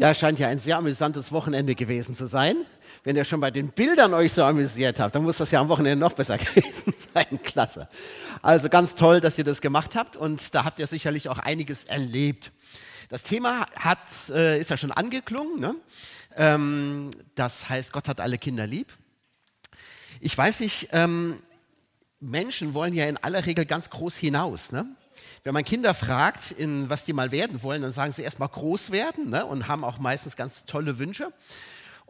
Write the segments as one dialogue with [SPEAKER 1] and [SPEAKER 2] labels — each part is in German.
[SPEAKER 1] Ja, scheint ja ein sehr amüsantes Wochenende gewesen zu sein. Wenn ihr schon bei den Bildern euch so amüsiert habt, dann muss das ja am Wochenende noch besser gewesen sein. Klasse. Also ganz toll, dass ihr das gemacht habt und da habt ihr sicherlich auch einiges erlebt. Das Thema hat, äh, ist ja schon angeklungen. Ne? Ähm, das heißt, Gott hat alle Kinder lieb. Ich weiß nicht, ähm, Menschen wollen ja in aller Regel ganz groß hinaus. Ne? Wenn man Kinder fragt, in was die mal werden wollen, dann sagen sie erstmal groß werden ne? und haben auch meistens ganz tolle Wünsche.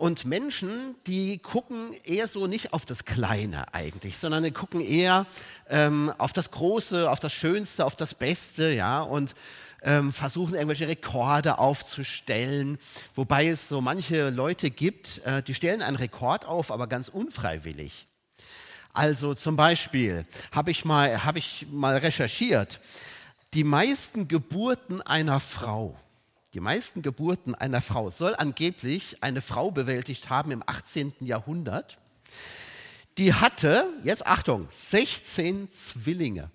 [SPEAKER 1] Und Menschen, die gucken eher so nicht auf das Kleine eigentlich, sondern die gucken eher ähm, auf das Große, auf das Schönste, auf das Beste, ja, und ähm, versuchen irgendwelche Rekorde aufzustellen. Wobei es so manche Leute gibt, äh, die stellen einen Rekord auf, aber ganz unfreiwillig. Also zum Beispiel habe ich, mal, hab ich mal recherchiert, die meisten Geburten einer Frau, die meisten Geburten einer Frau soll angeblich eine Frau bewältigt haben im 18. Jahrhundert. Die hatte, jetzt Achtung, 16 Zwillinge,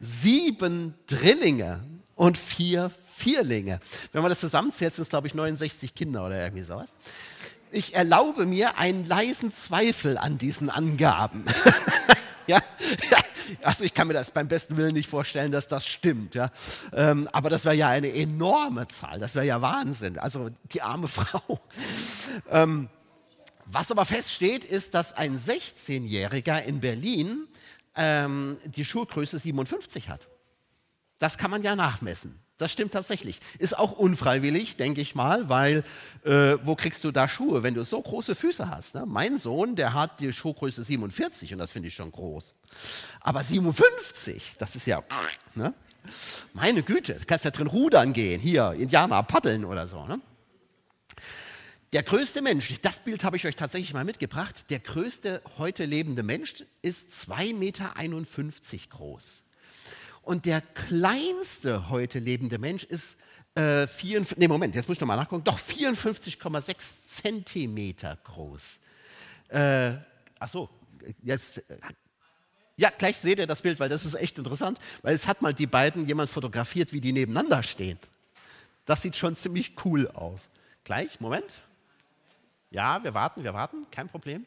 [SPEAKER 1] sieben Drillinge und vier Vierlinge. Wenn man das zusammenzählt, sind es, glaube ich, 69 Kinder oder irgendwie sowas ich erlaube mir einen leisen Zweifel an diesen Angaben. ja, also ich kann mir das beim besten Willen nicht vorstellen, dass das stimmt. Ja. Ähm, aber das wäre ja eine enorme Zahl, das wäre ja Wahnsinn. Also die arme Frau. Ähm, was aber feststeht, ist, dass ein 16-Jähriger in Berlin ähm, die Schuhgröße 57 hat. Das kann man ja nachmessen. Das stimmt tatsächlich. Ist auch unfreiwillig, denke ich mal, weil äh, wo kriegst du da Schuhe, wenn du so große Füße hast? Ne? Mein Sohn, der hat die Schuhgröße 47 und das finde ich schon groß. Aber 57, das ist ja, ne? meine Güte, du kannst ja drin rudern gehen, hier, Indianer paddeln oder so. Ne? Der größte Mensch, das Bild habe ich euch tatsächlich mal mitgebracht, der größte heute lebende Mensch ist 2,51 Meter groß. Und der kleinste heute lebende Mensch ist äh, 54, nee, Moment, jetzt muss ich nochmal nachgucken, doch 54,6 Zentimeter groß. Äh, ach so, jetzt, äh, ja, gleich seht ihr das Bild, weil das ist echt interessant, weil es hat mal die beiden jemand fotografiert, wie die nebeneinander stehen. Das sieht schon ziemlich cool aus. Gleich, Moment. Ja, wir warten, wir warten, kein Problem.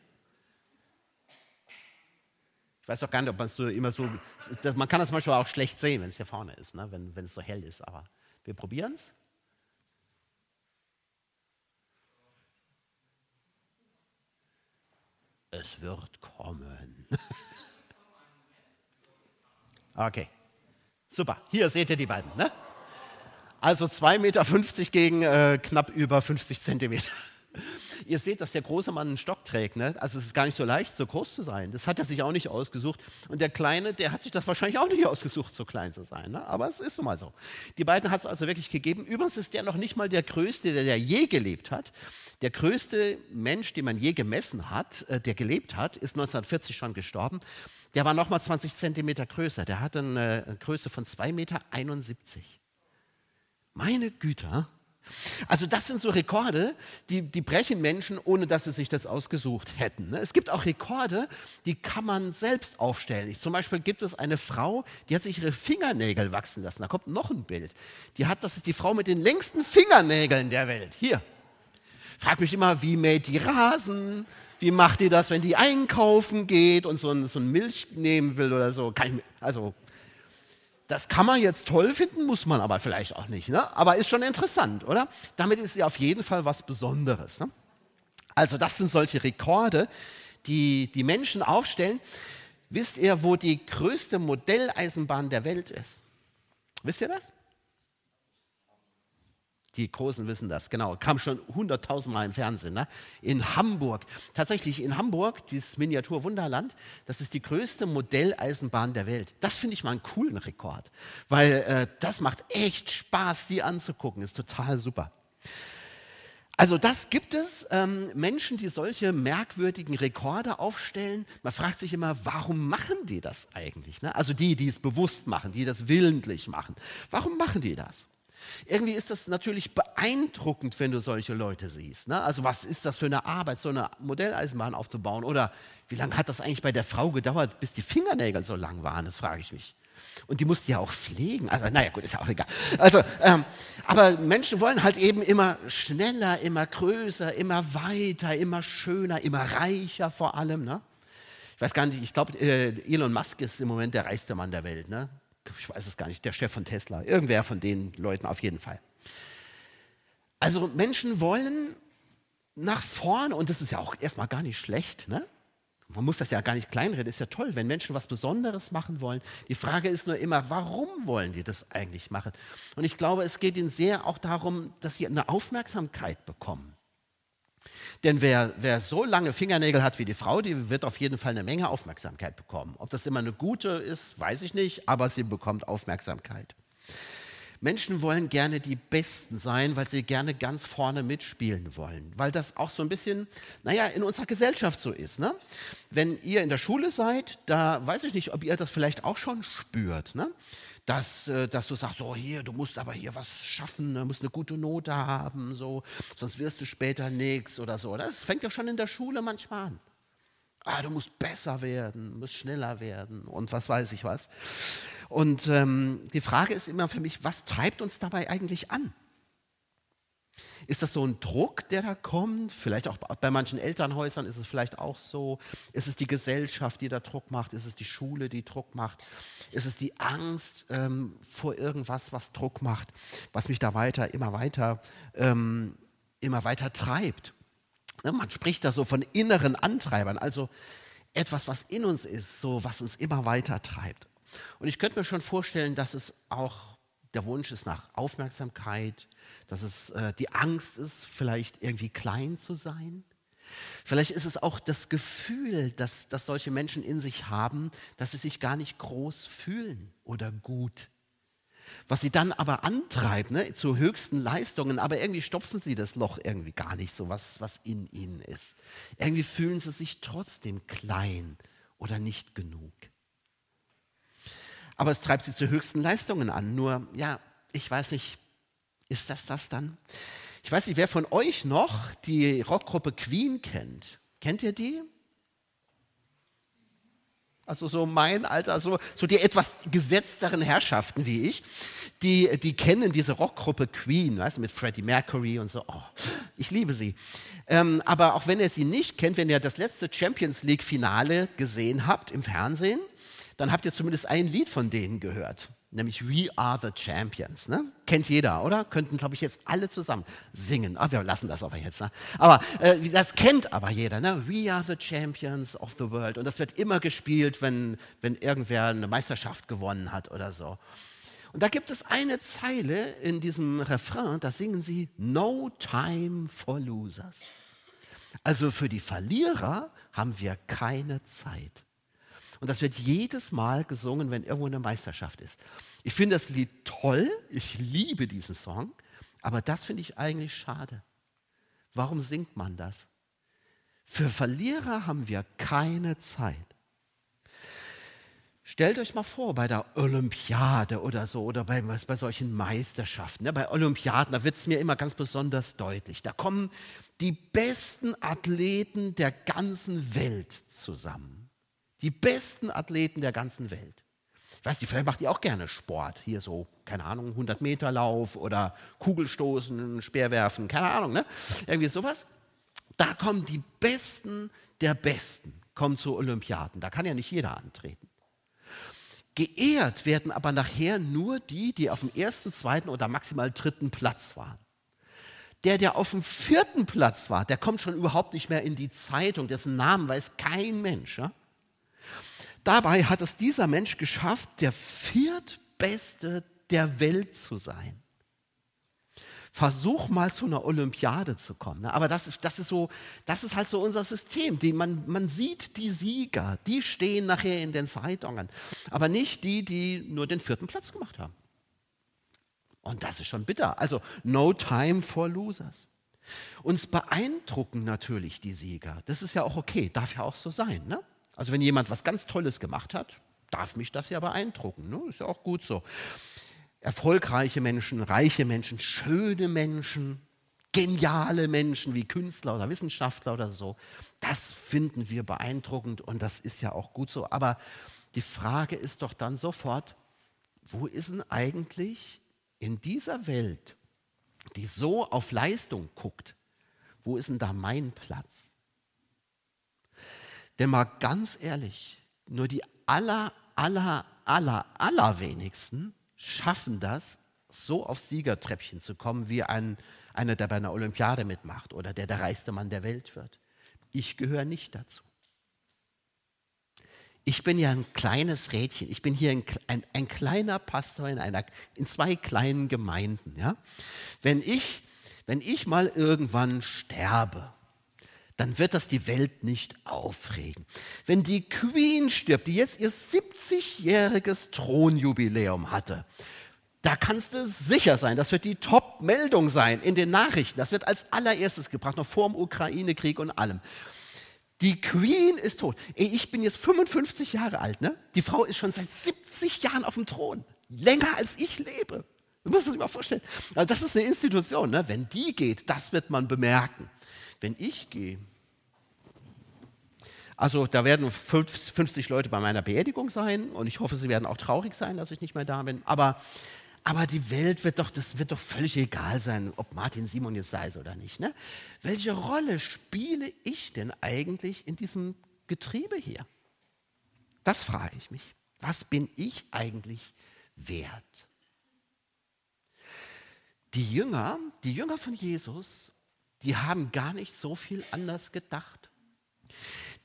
[SPEAKER 1] Ich weiß auch gar nicht, ob man es so immer so. Man kann das manchmal auch schlecht sehen, wenn es hier vorne ist, ne? wenn, wenn es so hell ist. Aber wir probieren es. Es wird kommen. okay. Super. Hier seht ihr die beiden. Ne? Also 2,50 Meter gegen äh, knapp über 50 Zentimeter. Ihr seht, dass der große Mann einen Stock trägt. Ne? Also es ist gar nicht so leicht, so groß zu sein. Das hat er sich auch nicht ausgesucht. Und der Kleine, der hat sich das wahrscheinlich auch nicht ausgesucht, so klein zu sein. Ne? Aber es ist nun mal so. Die beiden hat es also wirklich gegeben. Übrigens ist der noch nicht mal der Größte, der, der je gelebt hat. Der größte Mensch, den man je gemessen hat, äh, der gelebt hat, ist 1940 schon gestorben. Der war noch mal 20 Zentimeter größer. Der hatte eine Größe von 2,71 Meter. Meine Güter. Also das sind so Rekorde, die, die brechen Menschen, ohne dass sie sich das ausgesucht hätten. Ne? Es gibt auch Rekorde, die kann man selbst aufstellen. Zum Beispiel gibt es eine Frau, die hat sich ihre Fingernägel wachsen lassen. Da kommt noch ein Bild. Die hat, das ist die Frau mit den längsten Fingernägeln der Welt. Hier. Frag mich immer, wie mäht die Rasen? Wie macht die das, wenn die einkaufen geht und so ein, so ein Milch nehmen will oder so? also das kann man jetzt toll finden, muss man aber vielleicht auch nicht. Ne? Aber ist schon interessant, oder? Damit ist sie auf jeden Fall was Besonderes. Ne? Also das sind solche Rekorde, die die Menschen aufstellen. Wisst ihr, wo die größte Modelleisenbahn der Welt ist? Wisst ihr das? Die Großen wissen das, genau. Kam schon hunderttausendmal im Fernsehen. Ne? In Hamburg. Tatsächlich in Hamburg, dieses Miniatur Wunderland, das ist die größte Modelleisenbahn der Welt. Das finde ich mal einen coolen Rekord, weil äh, das macht echt Spaß, die anzugucken. Ist total super. Also das gibt es, ähm, Menschen, die solche merkwürdigen Rekorde aufstellen. Man fragt sich immer, warum machen die das eigentlich? Ne? Also die, die es bewusst machen, die das willentlich machen. Warum machen die das? Irgendwie ist das natürlich beeindruckend, wenn du solche Leute siehst. Ne? Also was ist das für eine Arbeit, so eine Modelleisenbahn aufzubauen? Oder wie lange hat das eigentlich bei der Frau gedauert, bis die Fingernägel so lang waren? Das frage ich mich. Und die musste ja auch pflegen. Also, naja, gut, ist ja auch egal. Also, ähm, aber Menschen wollen halt eben immer schneller, immer größer, immer weiter, immer schöner, immer reicher vor allem. Ne? Ich weiß gar nicht, ich glaube, äh, Elon Musk ist im Moment der reichste Mann der Welt. Ne? Ich weiß es gar nicht, der Chef von Tesla. Irgendwer von den Leuten auf jeden Fall. Also Menschen wollen nach vorne und das ist ja auch erstmal gar nicht schlecht. Ne? Man muss das ja gar nicht kleinreden, ist ja toll, wenn Menschen was Besonderes machen wollen. Die Frage ist nur immer, warum wollen die das eigentlich machen? Und ich glaube, es geht ihnen sehr auch darum, dass sie eine Aufmerksamkeit bekommen. Denn wer, wer so lange Fingernägel hat wie die Frau, die wird auf jeden Fall eine Menge Aufmerksamkeit bekommen. Ob das immer eine gute ist, weiß ich nicht, aber sie bekommt Aufmerksamkeit. Menschen wollen gerne die Besten sein, weil sie gerne ganz vorne mitspielen wollen. Weil das auch so ein bisschen, naja, in unserer Gesellschaft so ist. Ne? Wenn ihr in der Schule seid, da weiß ich nicht, ob ihr das vielleicht auch schon spürt. Ne? Dass, äh, dass du sagst, so hier, du musst aber hier was schaffen, du musst eine gute Note haben, so, sonst wirst du später nichts oder so. Das fängt ja schon in der Schule manchmal an. Ah, du musst besser werden, musst schneller werden und was weiß ich was. Und ähm, die Frage ist immer für mich, was treibt uns dabei eigentlich an? Ist das so ein Druck, der da kommt? Vielleicht auch bei manchen Elternhäusern ist es vielleicht auch so. Ist es die Gesellschaft, die da Druck macht? Ist es die Schule, die Druck macht? Ist es die Angst ähm, vor irgendwas, was Druck macht, was mich da weiter, immer weiter, ähm, immer weiter treibt? Ne, man spricht da so von inneren Antreibern, also etwas, was in uns ist, so was uns immer weiter treibt. Und ich könnte mir schon vorstellen, dass es auch der Wunsch ist nach Aufmerksamkeit, dass es äh, die Angst ist, vielleicht irgendwie klein zu sein. Vielleicht ist es auch das Gefühl, dass, dass solche Menschen in sich haben, dass sie sich gar nicht groß fühlen oder gut. Was sie dann aber antreibt, ne, zu höchsten Leistungen, aber irgendwie stopfen sie das Loch irgendwie gar nicht so, was, was in ihnen ist. Irgendwie fühlen sie sich trotzdem klein oder nicht genug aber es treibt sie zu höchsten Leistungen an. Nur, ja, ich weiß nicht, ist das das dann? Ich weiß nicht, wer von euch noch die Rockgruppe Queen kennt. Kennt ihr die? Also so mein Alter, so, so die etwas gesetzteren Herrschaften wie ich, die, die kennen diese Rockgruppe Queen, weißt du, mit Freddie Mercury und so. Oh, ich liebe sie. Ähm, aber auch wenn ihr sie nicht kennt, wenn ihr das letzte Champions League-Finale gesehen habt im Fernsehen, dann habt ihr zumindest ein Lied von denen gehört, nämlich We Are the Champions. Ne? Kennt jeder, oder? Könnten, glaube ich, jetzt alle zusammen singen. Ach, wir lassen das aber jetzt. Ne? Aber äh, das kennt aber jeder. Ne? We Are the Champions of the World. Und das wird immer gespielt, wenn, wenn irgendwer eine Meisterschaft gewonnen hat oder so. Und da gibt es eine Zeile in diesem Refrain, da singen sie No Time for Losers. Also für die Verlierer haben wir keine Zeit. Und das wird jedes Mal gesungen, wenn irgendwo eine Meisterschaft ist. Ich finde das Lied toll, ich liebe diesen Song, aber das finde ich eigentlich schade. Warum singt man das? Für Verlierer haben wir keine Zeit. Stellt euch mal vor, bei der Olympiade oder so oder bei, bei solchen Meisterschaften, ne, bei Olympiaden, da wird es mir immer ganz besonders deutlich. Da kommen die besten Athleten der ganzen Welt zusammen. Die besten Athleten der ganzen Welt. Ich weiß nicht, vielleicht macht ihr auch gerne Sport. Hier so, keine Ahnung, 100 Meter Lauf oder Kugelstoßen, Speerwerfen, keine Ahnung, ne? Irgendwie sowas. Da kommen die Besten der Besten, kommen zu Olympiaden. Da kann ja nicht jeder antreten. Geehrt werden aber nachher nur die, die auf dem ersten, zweiten oder maximal dritten Platz waren. Der, der auf dem vierten Platz war, der kommt schon überhaupt nicht mehr in die Zeitung, dessen Namen weiß kein Mensch. Ja? Dabei hat es dieser Mensch geschafft, der viertbeste der Welt zu sein. Versuch mal zu einer Olympiade zu kommen. Ne? Aber das ist, das ist, so, das ist halt so unser System. Die, man, man sieht die Sieger, die stehen nachher in den Zeitungen. Aber nicht die, die nur den vierten Platz gemacht haben. Und das ist schon bitter. Also no time for losers. Uns beeindrucken natürlich die Sieger. Das ist ja auch okay, darf ja auch so sein. Ne? Also wenn jemand was ganz Tolles gemacht hat, darf mich das ja beeindrucken. Ne? Ist ja auch gut so. erfolgreiche Menschen, reiche Menschen, schöne Menschen, geniale Menschen wie Künstler oder Wissenschaftler oder so. Das finden wir beeindruckend und das ist ja auch gut so. Aber die Frage ist doch dann sofort, wo ist denn eigentlich in dieser Welt, die so auf Leistung guckt, wo ist denn da mein Platz? Denn mal ganz ehrlich, nur die aller, aller, aller, allerwenigsten schaffen das, so aufs Siegertreppchen zu kommen, wie ein, einer, der bei einer Olympiade mitmacht oder der der reichste Mann der Welt wird. Ich gehöre nicht dazu. Ich bin ja ein kleines Rädchen. Ich bin hier ein, ein, ein kleiner Pastor in, einer, in zwei kleinen Gemeinden. Ja? Wenn, ich, wenn ich mal irgendwann sterbe, dann wird das die Welt nicht aufregen. Wenn die Queen stirbt, die jetzt ihr 70-jähriges Thronjubiläum hatte, da kannst du sicher sein, das wird die Top-Meldung sein in den Nachrichten. Das wird als allererstes gebracht, noch vor dem Ukraine-Krieg und allem. Die Queen ist tot. Ey, ich bin jetzt 55 Jahre alt, ne? Die Frau ist schon seit 70 Jahren auf dem Thron. Länger als ich lebe. Du musst es dir mal vorstellen. Also das ist eine Institution, ne? Wenn die geht, das wird man bemerken wenn ich gehe, also da werden 50 Leute bei meiner Beerdigung sein und ich hoffe, sie werden auch traurig sein, dass ich nicht mehr da bin. Aber, aber die Welt wird doch, das wird doch völlig egal sein, ob Martin Simon jetzt da ist oder nicht. Ne? Welche Rolle spiele ich denn eigentlich in diesem Getriebe hier? Das frage ich mich. Was bin ich eigentlich wert? Die Jünger, die Jünger von Jesus die haben gar nicht so viel anders gedacht.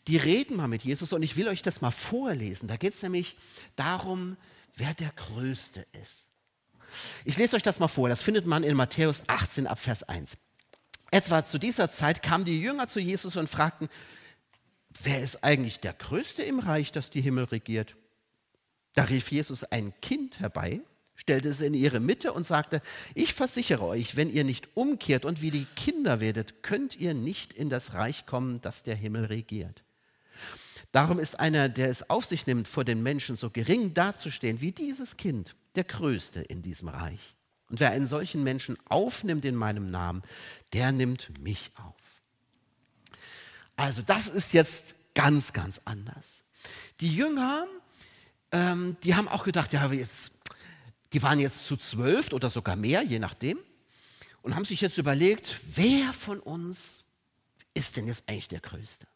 [SPEAKER 1] Die reden mal mit Jesus und ich will euch das mal vorlesen. Da geht es nämlich darum, wer der Größte ist. Ich lese euch das mal vor. Das findet man in Matthäus 18 ab Vers 1. Etwa zu dieser Zeit kamen die Jünger zu Jesus und fragten, wer ist eigentlich der Größte im Reich, das die Himmel regiert? Da rief Jesus ein Kind herbei stellte es in ihre Mitte und sagte, ich versichere euch, wenn ihr nicht umkehrt und wie die Kinder werdet, könnt ihr nicht in das Reich kommen, das der Himmel regiert. Darum ist einer, der es auf sich nimmt, vor den Menschen so gering dazustehen wie dieses Kind, der Größte in diesem Reich. Und wer einen solchen Menschen aufnimmt in meinem Namen, der nimmt mich auf. Also das ist jetzt ganz, ganz anders. Die Jünger, ähm, die haben auch gedacht, ja, jetzt die waren jetzt zu zwölf oder sogar mehr, je nachdem, und haben sich jetzt überlegt, wer von uns ist denn jetzt eigentlich der Größte?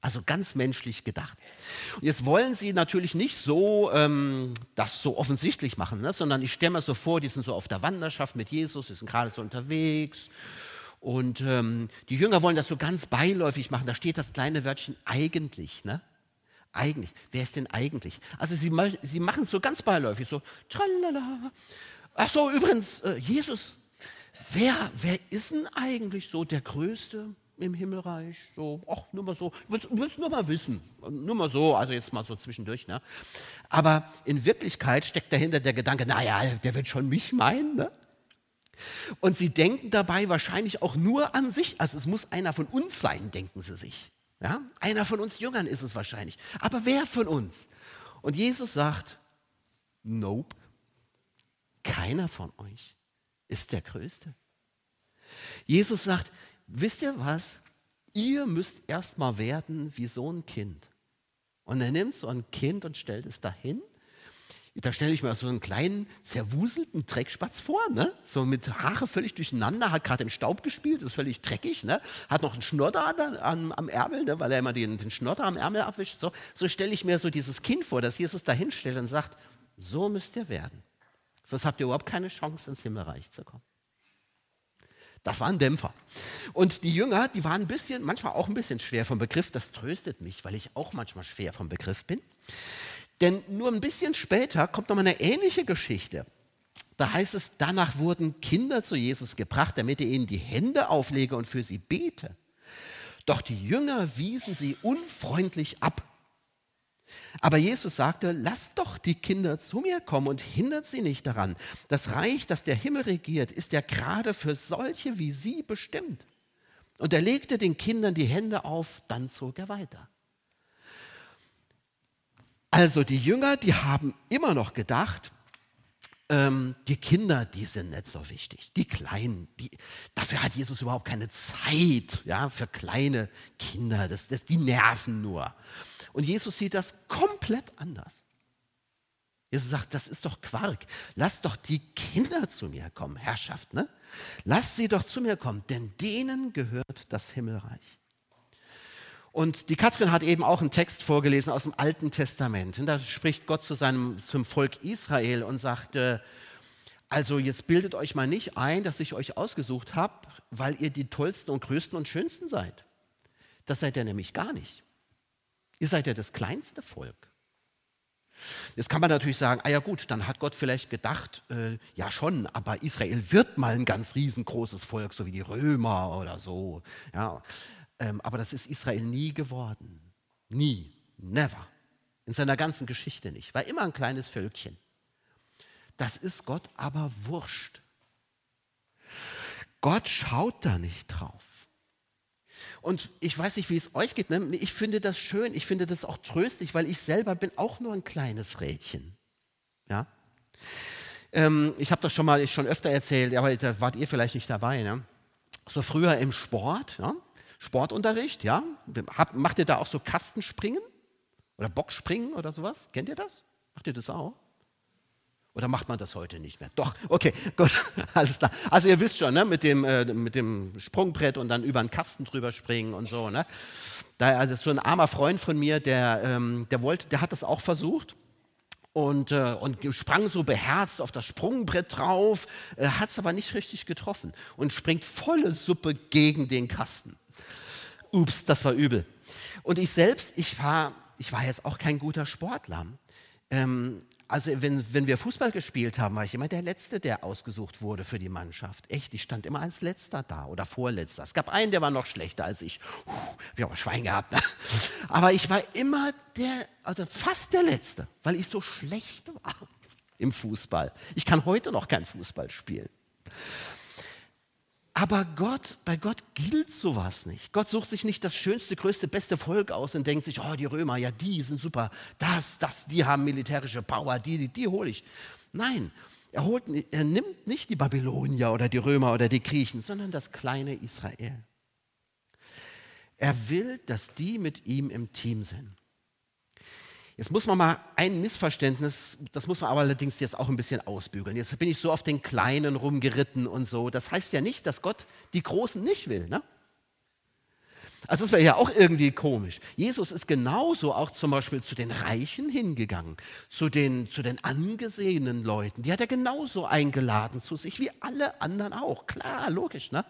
[SPEAKER 1] Also ganz menschlich gedacht. Und jetzt wollen sie natürlich nicht so ähm, das so offensichtlich machen, ne? sondern ich stelle mir so vor, die sind so auf der Wanderschaft mit Jesus, die sind gerade so unterwegs. Und ähm, die Jünger wollen das so ganz beiläufig machen. Da steht das kleine Wörtchen eigentlich. Ne? Eigentlich? Wer ist denn eigentlich? Also sie, sie machen es so ganz beiläufig, so tralala. Ach so, übrigens, äh, Jesus, wer, wer ist denn eigentlich so der Größte im Himmelreich? So, ach, nur mal so, ich will es nur mal wissen. Nur mal so, also jetzt mal so zwischendurch. Ne? Aber in Wirklichkeit steckt dahinter der Gedanke, naja, der wird schon mich meinen. Ne? Und sie denken dabei wahrscheinlich auch nur an sich. Also es muss einer von uns sein, denken sie sich. Ja? Einer von uns Jüngern ist es wahrscheinlich. Aber wer von uns? Und Jesus sagt, nope, keiner von euch ist der Größte. Jesus sagt, wisst ihr was? Ihr müsst erstmal werden wie so ein Kind. Und er nimmt so ein Kind und stellt es dahin da stelle ich mir so einen kleinen, zerwuselten Dreckspatz vor, ne? so mit Haare völlig durcheinander, hat gerade im Staub gespielt, ist völlig dreckig, ne? hat noch einen Schnodder am, am Ärmel, ne? weil er immer den, den Schnodder am Ärmel abwischt. So, so stelle ich mir so dieses Kind vor, das Jesus da hinstellt und sagt, so müsst ihr werden. Sonst habt ihr überhaupt keine Chance, ins Himmelreich zu kommen. Das war ein Dämpfer. Und die Jünger, die waren ein bisschen, manchmal auch ein bisschen schwer vom Begriff. Das tröstet mich, weil ich auch manchmal schwer vom Begriff bin. Denn nur ein bisschen später kommt noch mal eine ähnliche Geschichte. Da heißt es, danach wurden Kinder zu Jesus gebracht, damit er ihnen die Hände auflege und für sie bete. Doch die Jünger wiesen sie unfreundlich ab. Aber Jesus sagte, lasst doch die Kinder zu mir kommen und hindert sie nicht daran. Das Reich, das der Himmel regiert, ist ja gerade für solche wie sie bestimmt. Und er legte den Kindern die Hände auf, dann zog er weiter. Also die Jünger, die haben immer noch gedacht, ähm, die Kinder, die sind nicht so wichtig. Die Kleinen, die, dafür hat Jesus überhaupt keine Zeit ja, für kleine Kinder. Das, das, die nerven nur. Und Jesus sieht das komplett anders. Jesus sagt, das ist doch Quark. Lass doch die Kinder zu mir kommen, Herrschaft. Ne? Lass sie doch zu mir kommen, denn denen gehört das Himmelreich. Und die Katrin hat eben auch einen Text vorgelesen aus dem Alten Testament. Und da spricht Gott zu seinem, zum Volk Israel und sagte, also jetzt bildet euch mal nicht ein, dass ich euch ausgesucht habe, weil ihr die tollsten und größten und schönsten seid. Das seid ihr nämlich gar nicht. Ihr seid ja das kleinste Volk. Jetzt kann man natürlich sagen, ah ja gut, dann hat Gott vielleicht gedacht, äh, ja schon, aber Israel wird mal ein ganz riesengroßes Volk, so wie die Römer oder so. Ja. Ähm, aber das ist Israel nie geworden. Nie. Never. In seiner ganzen Geschichte nicht. War immer ein kleines Völkchen. Das ist Gott aber wurscht. Gott schaut da nicht drauf. Und ich weiß nicht, wie es euch geht. Ne? Ich finde das schön, ich finde das auch tröstlich, weil ich selber bin auch nur ein kleines Rädchen. Ja? Ähm, ich habe das schon mal schon öfter erzählt, aber da wart ihr vielleicht nicht dabei. Ne? So früher im Sport, ja? Sportunterricht, ja? Hab, macht ihr da auch so Kastenspringen? Oder Boxspringen oder sowas? Kennt ihr das? Macht ihr das auch? Oder macht man das heute nicht mehr? Doch, okay, gut, alles klar. Also ihr wisst schon, ne, mit, dem, äh, mit dem Sprungbrett und dann über einen Kasten drüber springen und so. Ne? Da, also so ein armer Freund von mir, der, ähm, der, wollte, der hat das auch versucht und, äh, und sprang so beherzt auf das Sprungbrett drauf, äh, hat es aber nicht richtig getroffen und springt volle Suppe gegen den Kasten. Ups, das war übel. Und ich selbst, ich war, ich war jetzt auch kein guter Sportler. Ähm, also wenn, wenn wir Fußball gespielt haben, war ich immer der Letzte, der ausgesucht wurde für die Mannschaft. Echt, ich stand immer als Letzter da oder Vorletzter. Es gab einen, der war noch schlechter als ich. Puh, ich habe Schwein gehabt. Ne? Aber ich war immer der, also fast der Letzte, weil ich so schlecht war im Fußball. Ich kann heute noch kein Fußball spielen. Aber Gott, bei Gott gilt sowas nicht. Gott sucht sich nicht das schönste, größte, beste Volk aus und denkt sich, oh, die Römer, ja, die sind super, das, das, die haben militärische Power, die, die, die hole ich. Nein, er, holt, er nimmt nicht die Babylonier oder die Römer oder die Griechen, sondern das kleine Israel. Er will, dass die mit ihm im Team sind. Jetzt muss man mal ein Missverständnis, das muss man aber allerdings jetzt auch ein bisschen ausbügeln. Jetzt bin ich so auf den Kleinen rumgeritten und so. Das heißt ja nicht, dass Gott die Großen nicht will. Ne? Also das wäre ja auch irgendwie komisch. Jesus ist genauso auch zum Beispiel zu den Reichen hingegangen, zu den, zu den angesehenen Leuten. Die hat er genauso eingeladen zu sich, wie alle anderen auch. Klar, logisch, ne?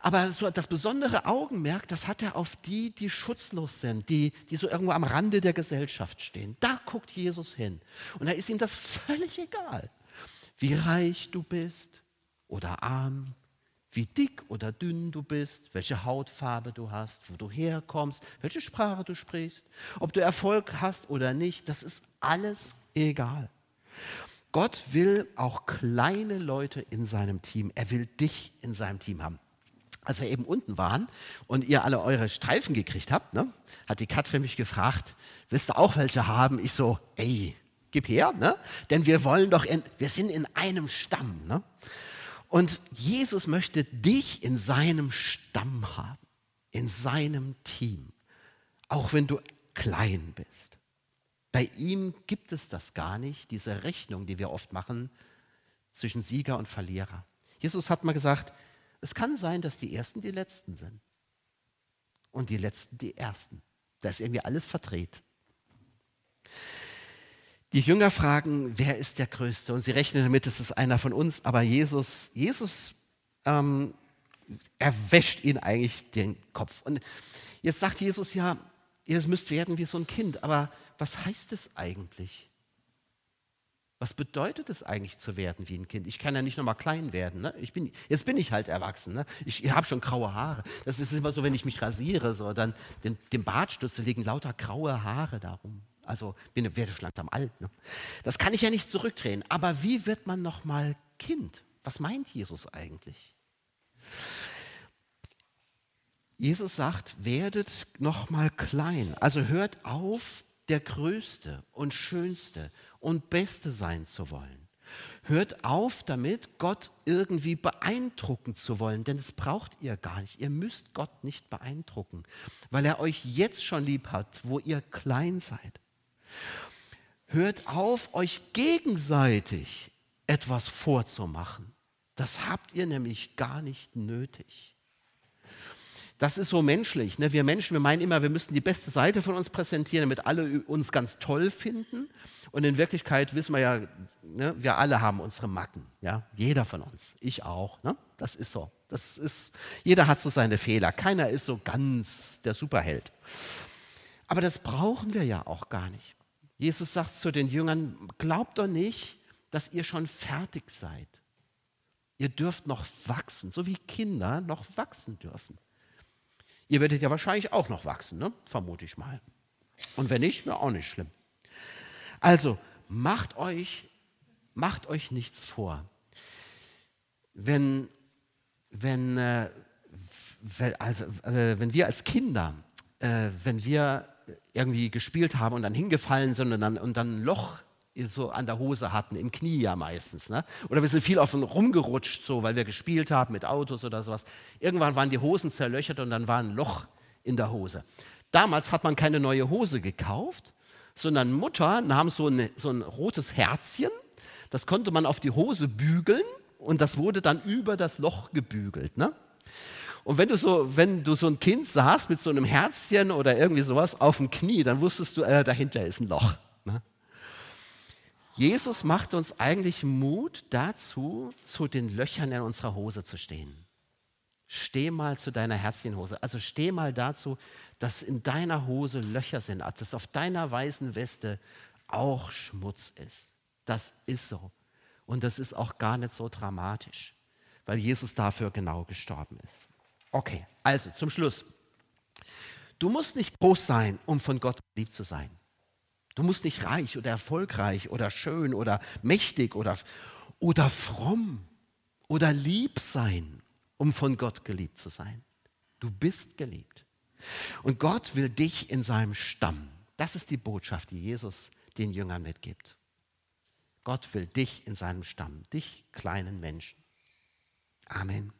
[SPEAKER 1] Aber so das besondere Augenmerk, das hat er auf die, die schutzlos sind, die, die so irgendwo am Rande der Gesellschaft stehen. Da guckt Jesus hin. Und da ist ihm das völlig egal, wie reich du bist oder arm, wie dick oder dünn du bist, welche Hautfarbe du hast, wo du herkommst, welche Sprache du sprichst, ob du Erfolg hast oder nicht, das ist alles egal. Gott will auch kleine Leute in seinem Team. Er will dich in seinem Team haben als wir eben unten waren und ihr alle eure Streifen gekriegt habt, ne, hat die Katrin mich gefragt, willst du auch welche haben? Ich so, ey, gib her, ne? denn wir wollen doch, in, wir sind in einem Stamm. Ne? Und Jesus möchte dich in seinem Stamm haben, in seinem Team, auch wenn du klein bist. Bei ihm gibt es das gar nicht, diese Rechnung, die wir oft machen zwischen Sieger und Verlierer. Jesus hat mal gesagt, es kann sein, dass die Ersten die Letzten sind und die Letzten die Ersten. Da ist irgendwie alles verdreht. Die Jünger fragen, wer ist der Größte? Und sie rechnen damit, es ist einer von uns. Aber Jesus, Jesus ähm, erwäscht ihnen eigentlich den Kopf. Und jetzt sagt Jesus ja, ihr müsst werden wie so ein Kind. Aber was heißt es eigentlich? Was bedeutet es eigentlich zu werden wie ein Kind? Ich kann ja nicht nochmal klein werden. Ne? Ich bin, jetzt bin ich halt erwachsen. Ne? Ich, habe schon graue Haare. Das ist immer so, wenn ich mich rasiere, so, dann den, dem Bartstütze liegen lauter graue Haare darum. Also bin, werde ich langsam alt. Ne? Das kann ich ja nicht zurückdrehen. Aber wie wird man nochmal Kind? Was meint Jesus eigentlich? Jesus sagt, werdet nochmal klein. Also hört auf, der Größte und Schönste und Beste sein zu wollen. Hört auf damit, Gott irgendwie beeindrucken zu wollen, denn das braucht ihr gar nicht. Ihr müsst Gott nicht beeindrucken, weil er euch jetzt schon lieb hat, wo ihr klein seid. Hört auf, euch gegenseitig etwas vorzumachen. Das habt ihr nämlich gar nicht nötig. Das ist so menschlich. Ne? Wir Menschen, wir meinen immer, wir müssten die beste Seite von uns präsentieren, damit alle uns ganz toll finden. Und in Wirklichkeit wissen wir ja, ne, wir alle haben unsere Macken. Ja? Jeder von uns. Ich auch. Ne? Das ist so. Das ist, jeder hat so seine Fehler. Keiner ist so ganz der Superheld. Aber das brauchen wir ja auch gar nicht. Jesus sagt zu den Jüngern, glaubt doch nicht, dass ihr schon fertig seid. Ihr dürft noch wachsen, so wie Kinder noch wachsen dürfen. Ihr werdet ja wahrscheinlich auch noch wachsen, ne? vermute ich mal. Und wenn nicht, wäre auch nicht schlimm. Also macht euch, macht euch nichts vor. Wenn, wenn, äh, also, äh, wenn wir als Kinder, äh, wenn wir irgendwie gespielt haben und dann hingefallen sind und dann, und dann ein Loch so an der Hose hatten, im Knie ja meistens. Ne? Oder wir sind viel auf rumgerutscht, so, weil wir gespielt haben mit Autos oder sowas. Irgendwann waren die Hosen zerlöchert und dann war ein Loch in der Hose. Damals hat man keine neue Hose gekauft, sondern Mutter nahm so, eine, so ein rotes Herzchen, das konnte man auf die Hose bügeln und das wurde dann über das Loch gebügelt. Ne? Und wenn du, so, wenn du so ein Kind sahst mit so einem Herzchen oder irgendwie sowas auf dem Knie, dann wusstest du, äh, dahinter ist ein Loch. Ne? Jesus macht uns eigentlich Mut dazu, zu den Löchern in unserer Hose zu stehen. Steh mal zu deiner Herzchenhose. Also steh mal dazu, dass in deiner Hose Löcher sind, dass auf deiner weißen Weste auch Schmutz ist. Das ist so. Und das ist auch gar nicht so dramatisch, weil Jesus dafür genau gestorben ist. Okay, also zum Schluss. Du musst nicht groß sein, um von Gott lieb zu sein. Du musst nicht reich oder erfolgreich oder schön oder mächtig oder, oder fromm oder lieb sein, um von Gott geliebt zu sein. Du bist geliebt. Und Gott will dich in seinem Stamm. Das ist die Botschaft, die Jesus den Jüngern mitgibt. Gott will dich in seinem Stamm, dich kleinen Menschen. Amen.